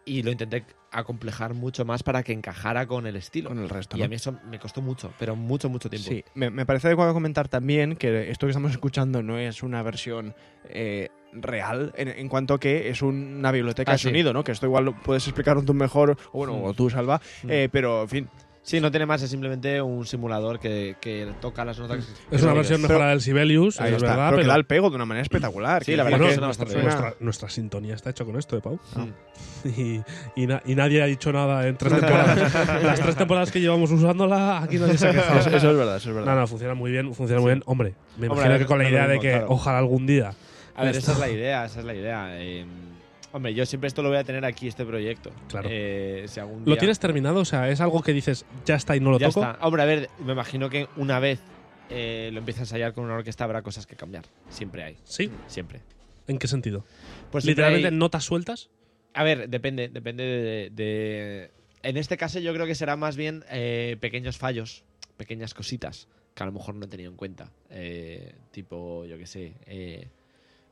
Y lo intenté acomplejar mucho más para que encajara con el estilo. Con el resto. y ¿no? a mí eso me costó mucho, pero mucho, mucho tiempo. Sí, me, me parece adecuado comentar también que esto que estamos escuchando no es una versión eh, real en, en cuanto que es una biblioteca Ah, de sí. sonido, ¿no? Que esto igual lo puedes explicar tú mejor, o bueno, Mm. o tú, Salva, Mm. eh, pero en fin. Sí, no tiene más, es simplemente un simulador que, que toca las notas. que Es una versión mejorada del Sibelius, Ahí es está, verdad, pero, que da el pego de una manera espectacular. Sí, que la verdad que que suena bastante suena- nuestra, nuestra sintonía está hecha con esto de Pau. Y, y na- y nadie ha dicho nada en tres temporadas. Las tres temporadas que llevamos usándola, aquí nadie se ha quejado. Eso, eso es verdad, eso es verdad. No, no, funciona muy bien, funciona muy bien. Hombre, me Hombre, imagino que con la no idea de que claro. ojalá algún día A ver, esa es la idea, esa es la idea. Eh, hombre, yo siempre esto lo voy a tener aquí, este proyecto. Claro. Eh, si algún ¿Lo tienes terminado? O sea, ¿es algo que dices, ya está y no lo ya toco? está. Hombre, a ver, me imagino que una vez eh, lo empieza a ensayar con una orquesta habrá cosas que cambiar. Siempre hay, Sí. siempre. ¿En qué sentido? Pues Literalmente hay- notas sueltas. A ver, depende, depende de, de- En este caso yo creo que será más bien eh, pequeños fallos, pequeñas cositas que a lo mejor no he tenido en cuenta. Tipo, yo qué sé,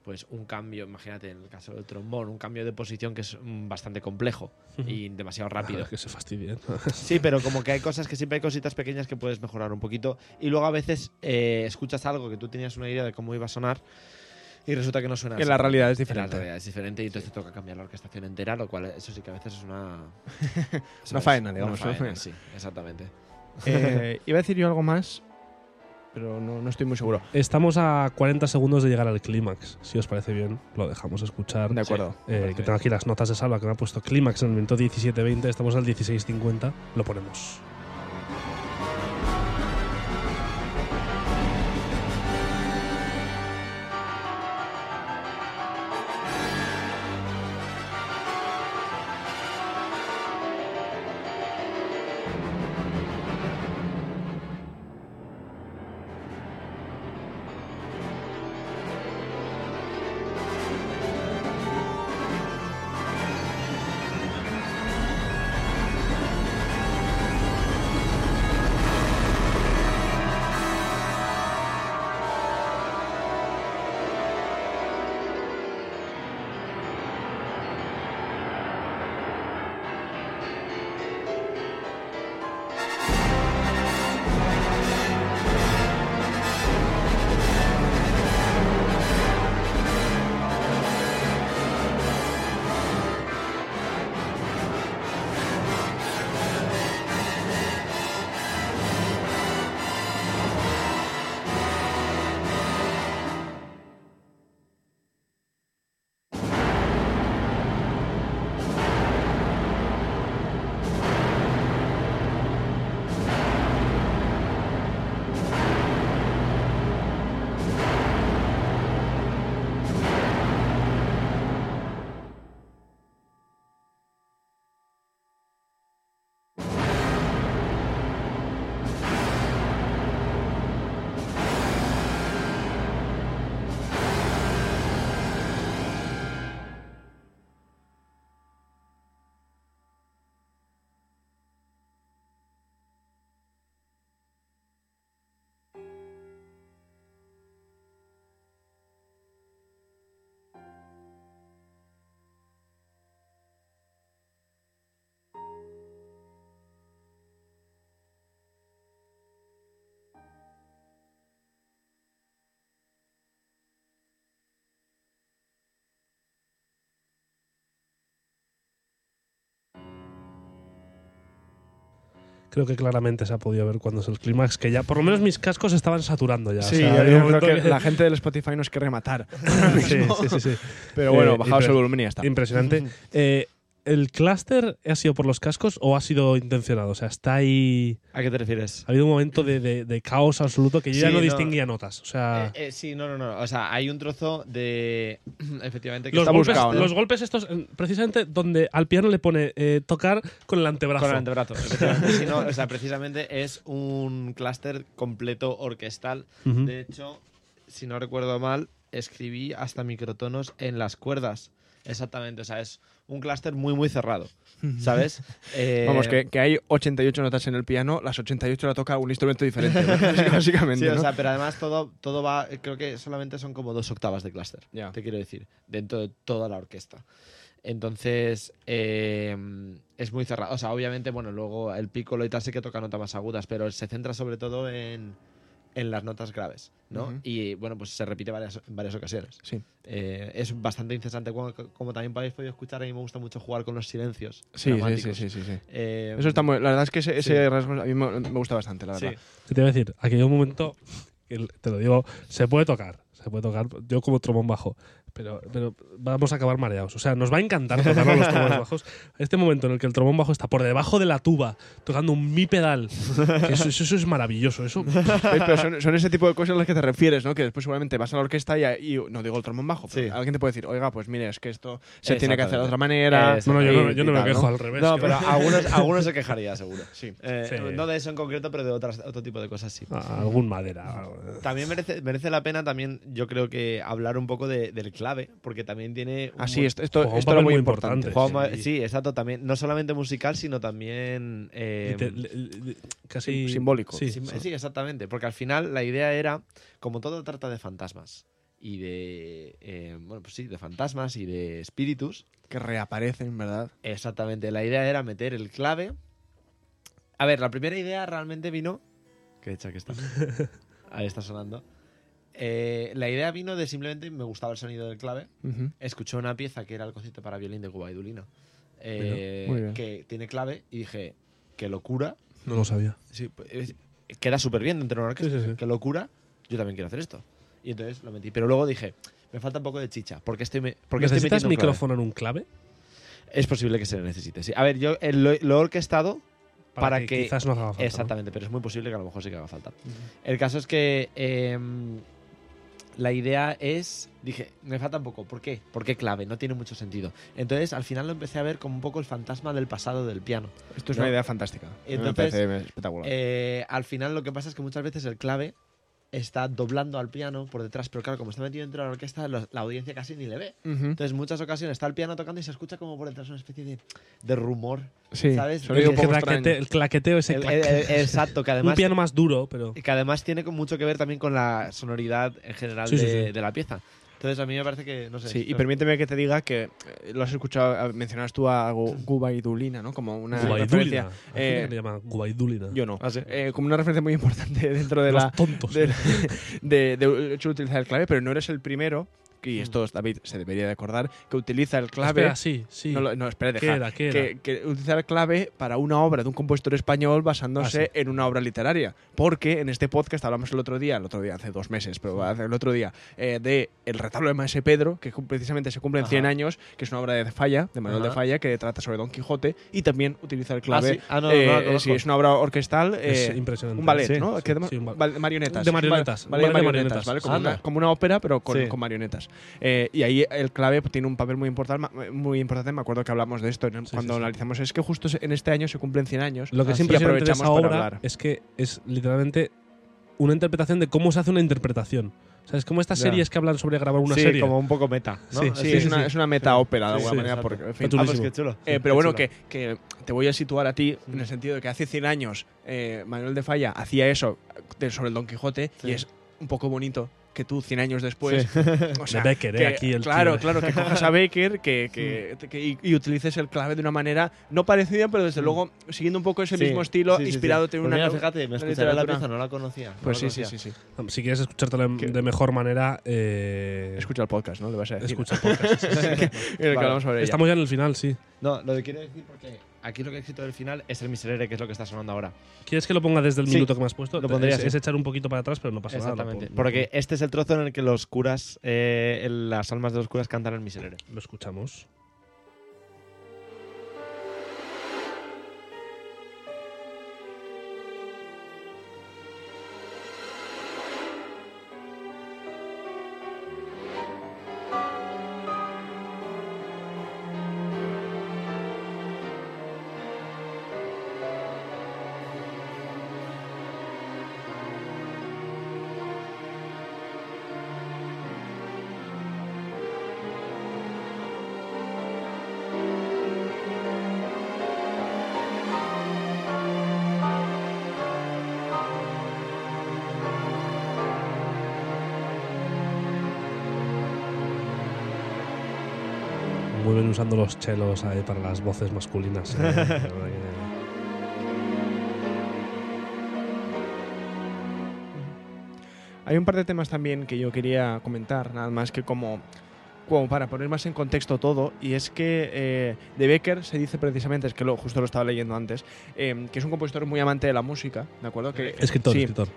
pues un cambio, imagínate en el caso del trombón, un cambio de posición que es mm, bastante complejo y demasiado rápido. Ah, que se fastidien. Sí, pero como que hay cosas que siempre hay cositas pequeñas que puedes mejorar un poquito. Y luego a veces eh, escuchas algo que tú tenías una idea de cómo iba a sonar y resulta que no suena Que así. la realidad es En la diferente. realidad es diferente y entonces te toca cambiar la orquestación entera, lo cual eso sí que a veces es una. ¿sabes? faena, digamos, Una faena, sí, exactamente. Eh, iba a decir yo algo más, pero no, no estoy muy seguro. Estamos a 40 segundos de llegar al clímax. Si os parece bien, lo dejamos escuchar. De acuerdo. Eh, que tengo aquí las notas de salva que me ha puesto clímax en el minuto 17.20. Estamos al 16.50. Lo ponemos. Creo que claramente se ha podido ver cuando es el clímax, que ya, por lo menos mis cascos estaban saturando ya. Sí, o sea, yo había un creo momento que la gente del Spotify nos quiere matar. sí, sí, sí, sí. Pero bueno, impre- el volumen y ya está. Impresionante. Eh, ¿El clúster ha sido por los cascos o ha sido intencionado? O sea, está ahí. ¿A qué te refieres? Ha habido un momento de, de- de caos absoluto que yo ya no no. distinguía notas. O sea. Eh, eh, sí, no, no, no. O sea, hay un trozo de. Efectivamente, que los, está golpes, buscado, ¿no? los golpes estos, eh, precisamente donde al piano le pone eh, tocar con el antebrazo. Con el antebrazo. efectivamente. Sí, no, o sea, precisamente es un clúster completo orquestal. De hecho, si no recuerdo mal, escribí hasta microtonos en las cuerdas. Exactamente, o sea, es un clúster muy, muy cerrado. ¿Sabes? Eh, Vamos, que, que hay 88 notas en el piano, las 88 la toca un instrumento diferente, ¿no? básicamente. Sí, o sea, pero además todo, todo va. Creo que solamente son como dos octavas de clúster. Te quiero decir, dentro de toda la orquesta. Entonces, eh, es muy cerrado. O sea, obviamente, bueno, luego el piccolo y tal sí que toca notas más agudas, pero se centra sobre todo en, en las notas graves, ¿no? Y bueno, pues se repite varias, en varias ocasiones. Sí. Eh, es bastante incesante. Como, como también habéis podido escuchar, a mí me gusta mucho jugar con los silencios. Sí, sí, sí, sí, sí, sí. Eh, Eso está muy, la verdad es que ese, ese sí. rasgo a mí me, me gusta bastante, la sí. verdad. ¿Qué te iba a decir? Aquí hay un momento, que te lo digo, se puede tocar. Se puede tocar, yo como trombón bajo. Pero, pero vamos a acabar mareados. O sea, nos va a encantar tocar los trombones bajos. Este momento en el que el trombón bajo está por debajo de la tuba, tocando un mi pedal. que eso, eso- eso es maravilloso. Eso, Eh, Pero son, son ese tipo de cosas a las que te refieres, ¿no? Que después seguramente vas a la orquesta y, y- no digo el trombón bajo, pero Sí. alguien te puede decir, oiga, pues mire, es que esto se tiene que hacer de otra manera. No, no, yo no, yo no me tal, quejo al revés. No, pero algunos, algunos se quejaría, seguro. Sí. Eh, Sí. No de eso en concreto, pero de otras, otro tipo de cosas sí. Ah, algún madera. También merece, merece la pena también, yo creo que hablar un poco de- del clave, porque también tiene... un Ah, sí, mon- esto, esto, esto era muy muy importante. sí. sí. exacto, también, no solamente musical, sino también... eh, Y te- le- le- casi. Sim- simbólico. Sí, sim- sí. sí, exactamente, porque al final la idea era, como todo trata de fantasmas y de... eh, bueno, pues sí, de fantasmas y de espíritus, Que reaparecen, ¿verdad? Exactamente, la idea era meter el clave. A ver, la primera idea realmente vino. Que hecha que está. Ahí está sonando. Eh, la idea vino de simplemente me gustaba el sonido del clave. Ujú. Escuché una pieza que era el concierto para violín de Cuba y Dulino. eh, bien. que tiene clave y dije, qué locura. No lo sabía. Sí, pues, es- queda súper bien dentro de una orquesta. Sí. Qué locura. Yo también quiero hacer esto. Y entonces lo metí. Pero luego dije, me falta un poco de chicha. Porque estoy, me, porque ¿Necesitas clave. micrófono en un clave? Es posible que se le necesite, sí. A ver, yo eh, lo, lo he orquestado Para que, que- Quizás no haga falta. ¿no? Exactamente, pero es muy posible que a lo mejor sí que haga falta. El caso es que em, la idea es. Dije, me falta un poco. ¿Por qué? ¿Por qué clave? No tiene mucho sentido. Entonces, al final lo empecé a ver como un poco el fantasma del pasado del piano. Esto es No. una idea fantástica. Me Entonces, parece espectacular. Eh, al final, lo que pasa es que muchas veces el clave está doblando al piano por detrás, pero claro, como está metido dentro de la orquesta, lo- la audiencia casi ni le ve. Ujú. Entonces, en muchas ocasiones está el piano tocando y se escucha como por detrás una especie de, de rumor. Sí, ¿sabes? sonido un El, poco claquete- el claqueteo ese. El- el- el- exacto, que un además piano más duro, pero. Y que además tiene con- mucho que ver también con la sonoridad en general Sí, sí, de, sí. de la pieza. Entonces a mí me parece que, no sé. Sí, y permíteme que te diga que eh, lo has escuchado, eh, mencionas tú a Gu- Gubaidulina, ¿no? Como una referencia. Gubaidulina. Eh, le llama Gubaidulina. Yo no. Ah, sí. Eh, como una referencia muy importante dentro de Los la, tontos. de, de, de hecho de utilizar el clave, pero no eres el primero, y esto David se debería de acordar, que utiliza el clave. Espera, sí, sí. No, no, espera, ¿Qué deja. era? ¿Qué era? que, que utilizar el clave para una obra de un compositor español basándose Ah, sí. en una obra literaria. Porque en este podcast hablamos el otro día, el otro día, hace dos meses, pero hace el otro día, eh, de El retablo de Maese Pedro, que precisamente se cumple en 100 Ajá. años, que es una obra de Falla, de Manuel de. Falla, que trata sobre Don Quijote, y también utiliza el clave. Ah, sí. Ah, no, eh, no sí, es una obra orquestal. Es eh, impresionante. un ballet, ¿no? Que de- un ba- marionetas. de marionetas. Como una, como una ópera, pero con, Sí. con marionetas. Eh, y ahí el clave tiene un papel muy importante, muy importante. Me acuerdo que hablamos de esto en- Sí, cuando sí, sí. analizamos. Es que justo en este año se cumplen 100 años. Lo que de aprovechamos esa para hablar. es que es literalmente una interpretación de cómo se hace una interpretación. O sea, es como estas Ya. series que hablan sobre grabar una sí, serie. como un poco meta. ¿no? Sí, Sí, sí, es, sí, una, sí. es una meta ópera de alguna sí, manera. Porque, en fin. Ah, pues qué chulo. Eh, pero qué bueno, chulo. que, que te voy a situar a ti en el sentido de que hace 100 años eh, Manuel de Falla hacía eso de- sobre el Don Quijote Sí. y es un poco bonito que tú 100 años después o sea, de Becker, eh, que- aquí el claro, tío. claro, que cojas a Becker que, que- que- y, y utilices el clave de una manera no parecida, pero desde luego siguiendo un poco ese Sí, mismo estilo, sí, sí, sí. inspirándote en Pues una. mira, no- fíjate, me escucharé la pieza, no la conocía. no Pues la sí, sí, conocía. sí, sí. Si quieres escuchártelo de, mejor manera, eh, Escucha el podcast, ¿no? Le vas a decir. escucha el podcast. Vale. Estamos ya en el final, sí. No, lo que quiero decir porque aquí lo que he escrito del final es el miserere, que es lo que está sonando ahora. ¿Quieres que lo ponga desde el Sí, minuto que me has puesto? lo pondría es, echar un poquito para atrás, pero no pasa Exactamente. nada. Porque este es el trozo en el que los curas, eh, las almas de los curas cantan el miserere. Lo escuchamos. Usando los chelos ahí para las voces masculinas. eh, Hay un par de temas también que yo quería comentar, nada más que como, como para poner más en contexto todo, y es que eh, de Becker se dice precisamente, es que lo, justo lo estaba leyendo antes, eh, que es un compositor muy amante de la música, ¿de acuerdo? Que, Escritor, sí, escritor.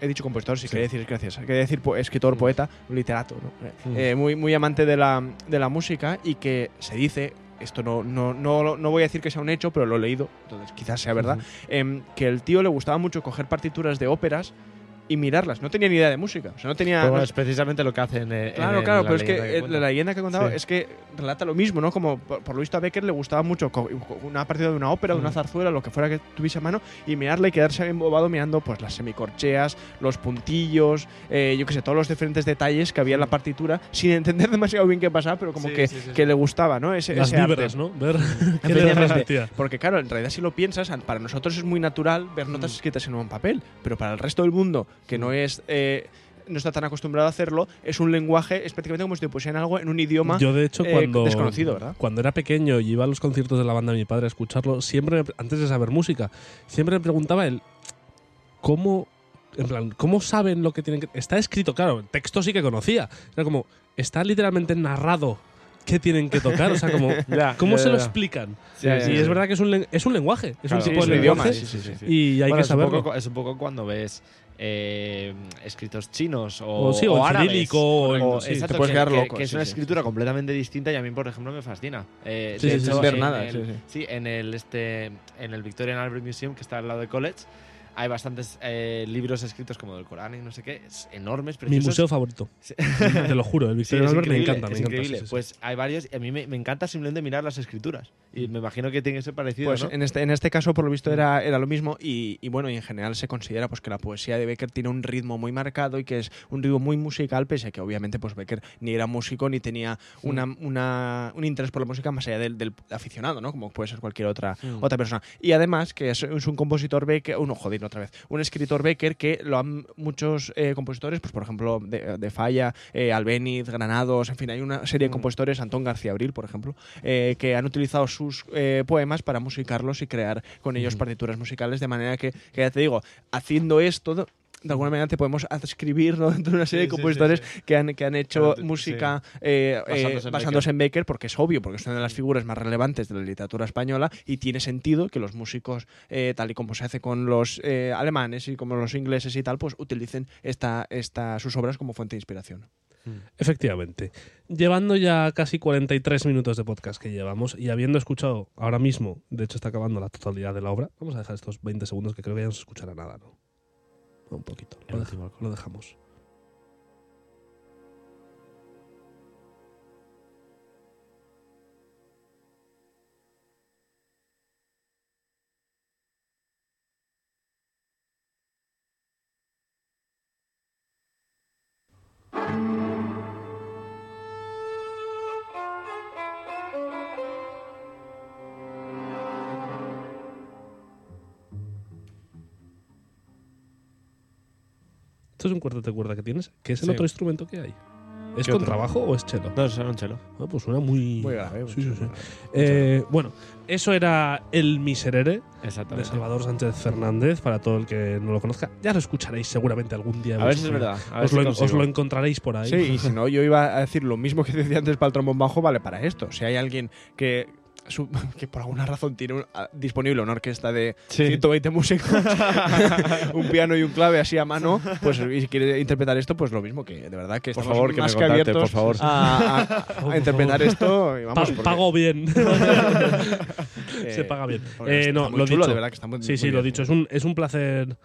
He dicho compositor, sí, Sí. quería decir gracias. Quería decir po- escritor, poeta, literato, ¿no? Eh, muy, muy amante de la, de la música y que se dice, esto no, no, no, no voy a decir que sea un hecho, pero lo he leído, entonces quizás sea verdad, em, que el tío le gustaba mucho coger partituras de óperas y mirarlas. No tenía ni idea de música. O sea, no tenía. No- es precisamente lo que hacen. eh, Claro, en claro, la pero es que la leyenda que contaba Sí. es que relata lo mismo, ¿no? Como por, por lo visto a Becker le gustaba mucho una partida de una ópera, de una Mm. zarzuela, lo que fuera que tuviese a mano, y mirarla y quedarse embobado mirando pues las semicorcheas, los puntillos, eh, yo qué sé, todos los diferentes detalles que había en la partitura, sin entender demasiado bien qué pasaba, pero como Sí, que, sí, sí, que sí. le gustaba, ¿no? Ese, Las ese arte. víveras, ¿no? Ver qué le Efectivamente. transmitía. Porque claro, en realidad si lo piensas, para nosotros es muy natural ver notas Mm. escritas en un papel, pero para el resto del mundo que no es eh, no está tan acostumbrado a hacerlo, es un lenguaje, es prácticamente como si te pusieran algo en un idioma. Yo, de hecho, eh, cuando. desconocido, ¿verdad? Cuando era pequeño y iba a los conciertos de la banda de mi padre a escucharlo, siempre, antes de saber música, siempre me preguntaba él, ¿cómo. En plan, ¿cómo saben lo que tienen que.? Está escrito, claro, el texto sí que conocía. Era como, está literalmente narrado qué tienen que tocar. O sea, como, Ya, ¿cómo ya, se lo explican? Sí, Ya, sí, y es sí. verdad que es un, es un lenguaje, es Claro, un tipo de lenguaje. Y hay Bueno, que es un saberlo. poco- es un poco cuando ves eh, escritos chinos o, O sí, o árabes. o sí, te puedes que, quedar loco, que es sí, una escritura completamente distinta y a mí, por ejemplo, me fascina. Eh, de hecho. Ver en nada, el- sí, en el, este, en el Victorian Albert Museum, que está al lado de College, hay bastantes eh, libros escritos como del Corán y no sé qué, es enormes, Mi preciosos. museo favorito. Sí. Te lo juro, el Sí, Victoria es Albert me encanta. me es encanta, increíble. sí, sí, sí. Pues hay varios y a mí me, me encanta simplemente mirar las escrituras. Y me imagino que tiene que ser parecido, Pues ¿no? en, este, en este caso, por lo visto, Mm. era, era lo mismo. Y, y bueno, y en general se considera pues, que la poesía de Becker tiene un ritmo muy marcado y que es un ritmo muy musical, pese a que obviamente pues, Becker ni era músico ni tenía una, una- un interés por la música más allá del, del aficionado, ¿no? Como puede ser cualquier otra, Mm. otra persona. Y además que es, es un compositor Becker, uno, joder, otra vez, un escritor Becker que lo han muchos eh, compositores, pues por ejemplo, de, de Falla, eh, Albéniz, Granados, en fin, hay una serie de Mm. compositores, Antón García Abril, por ejemplo, eh, que han utilizado sus eh, poemas para musicarlos y crear con ellos partituras musicales, de manera que, que ya te digo, haciendo esto, de alguna manera te podemos adscribir ¿no? dentro de una serie Sí, de sí, compositores sí, que han, que han hecho Claro, sí. música eh, eh, Basándose basándose, en en, Becker. porque es obvio, porque es una de las figuras más relevantes de la literatura española y tiene sentido que los músicos, eh, tal y como se hace con los eh, alemanes y como los ingleses y tal, pues utilicen esta, esta, sus obras como fuente de inspiración. Efectivamente. Llevando ya casi 43 minutos de podcast que llevamos y habiendo escuchado ahora mismo, de hecho está acabando la totalidad de la obra, vamos a dejar estos 20 segundos que creo que ya no se escuchará nada, ¿no? Un poquito. Lo, último. lo dejamos. Esto es un cuarteto de cuerda que tienes, que es el Sí. otro instrumento que hay. ¿Es ¿Qué con otro? trabajo o es chelo? No, es un chelo. Ah, pues suena muy. Muy grave. Sí, sí, sí. muy Eh, bueno, eso era El Miserere de. Salvador Sánchez Fernández, para todo el que no lo conozca. Ya lo escucharéis seguramente algún día. A ver si es verdad. A lo, os lo encontraréis por ahí. Sí, y si no, yo iba a decir lo mismo que decía antes para el trombón bajo, vale para esto. Si hay alguien que, su- que por alguna razón tiene un- a- disponible una orquesta de Sí. 120 músicos, un piano y un clave así a mano, pues si quiere interpretar esto, pues lo mismo que de verdad que Por estamos favor, que me más que contacte, abiertos por favor. a, a- a interpretar esto. Y vamos, Pa- pago bien. eh, Se paga bien. Eh, está no, muy lo chulo, dicho. de verdad que está muy- Sí, muy sí, lo dicho. Es un, es un placer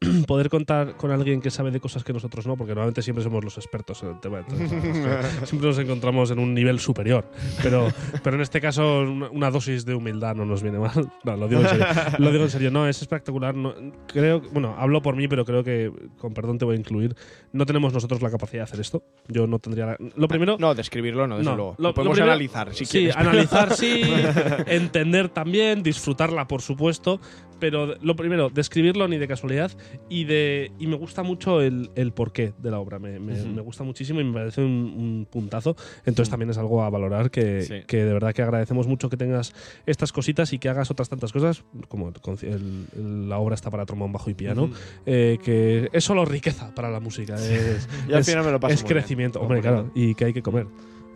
poder contar con alguien que sabe de cosas que nosotros no, porque normalmente siempre somos los expertos en el tema. entonces, siempre nos encontramos en un nivel superior. Pero, pero en este caso, una, dosis de humildad no nos viene mal. No, lo digo en serio. Lo digo en serio. No, es espectacular. No, creo, bueno, hablo por mí, pero creo que, con perdón te voy a incluir, no tenemos nosotros la capacidad de hacer esto. Yo no tendría. la- lo primero. No, describirlo no, desde No, luego. lo- Lo, podemos lo primero- analizar si sí, quieres. analizar sí, entender también, disfrutarla por supuesto, pero lo primero, describirlo ni de casualidad y de y me gusta mucho el, el porqué de la obra, me, me- gusta muchísimo y me parece un, un puntazo, entonces también es algo a valorar que, Sí. que de verdad que agradecemos mucho que tengas estas cositas y que hagas otras tantas cosas, como el la obra está para trombón, bajo y piano, Ujú. eh, que es solo riqueza para la música, es, Y al es- final me lo paso es bien crecimiento, hombre, claro, y que hay que comer.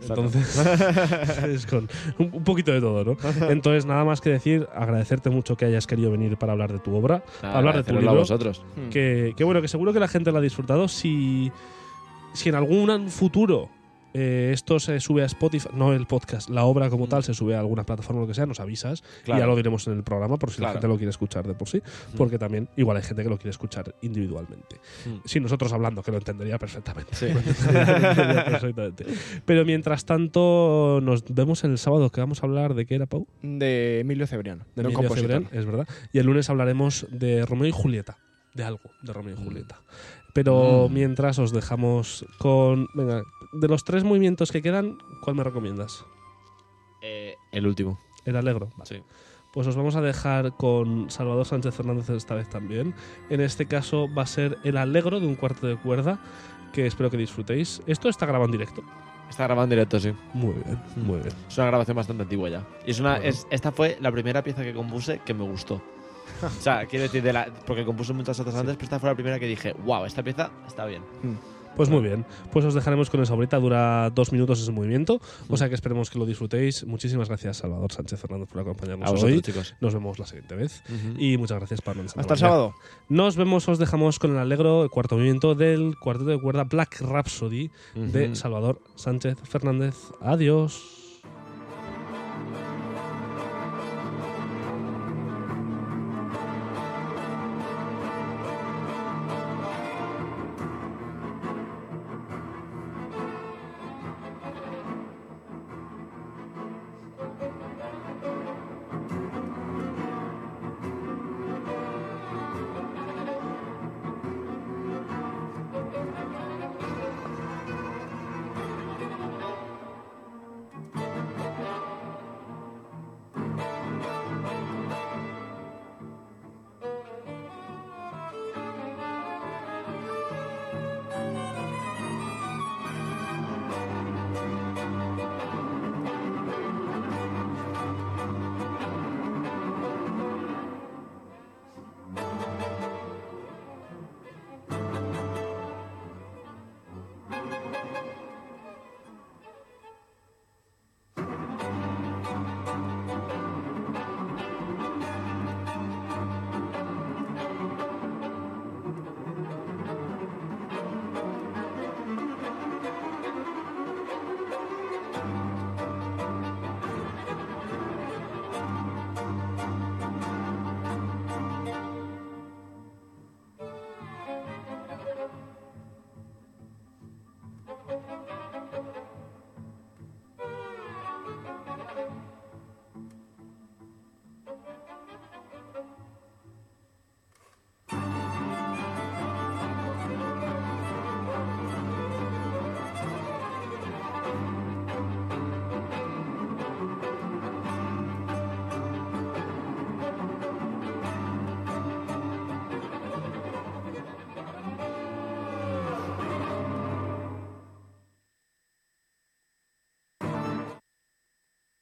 Entonces, es con un, poquito de todo, ¿no? Entonces, nada más que decir, agradecerte mucho que hayas querido venir para hablar de tu obra, para hablar de tu Agradeceros a libro. vosotros. Que, que bueno, que seguro que la gente lo ha disfrutado. Si, si en algún futuro eh, esto se sube a Spotify, no el podcast, la obra como tal se sube a alguna plataforma o lo que sea, nos avisas Claro. y ya lo diremos en el programa por si la gente lo quiere escuchar de por sí, porque también igual hay gente que lo quiere escuchar individualmente. Mm. Si nosotros hablando, que lo entendería perfectamente. Sí. Lo entendería perfectamente. Pero mientras tanto, nos vemos el sábado que vamos a hablar de qué era, Pau. De Emilio Cebriano. De no Emilio compositor. Cebrián, es verdad. Y el lunes hablaremos de Romeo y Julieta. De algo, de Romeo y Julieta. Pero Mm. mientras os dejamos con. Venga, de los tres movimientos que quedan, ¿cuál me recomiendas? Eh, el último. El alegro. Vale. Sí. Pues os vamos a dejar con Salvador Sánchez Fernández esta vez también. En este caso va a ser el alegro de un cuarto de cuerda, que espero que disfrutéis. Esto está grabado en directo. Está grabado en directo, sí. Muy bien, Mm. muy bien. Es una grabación bastante antigua ya. Y es una, Bueno. es, esta fue la primera pieza que compuse que me gustó. o sea, quiero decir, de la, porque compuse muchas otras antes, pero esta fue la primera que dije, wow, esta pieza está bien. Pues muy bien. Pues os dejaremos con esa ahorita. Dura dos minutos ese movimiento. O sea que esperemos que lo disfrutéis. Muchísimas gracias, Salvador Sánchez Fernández, por acompañarnos A vosotros, hoy. chicos. Nos vemos la siguiente vez. Y muchas gracias, Pablo. Hasta el sábado. Nos vemos, os dejamos con el alegro, el cuarto movimiento del cuarteto de cuerda Black Rhapsody de. Salvador Sánchez Fernández. Adiós.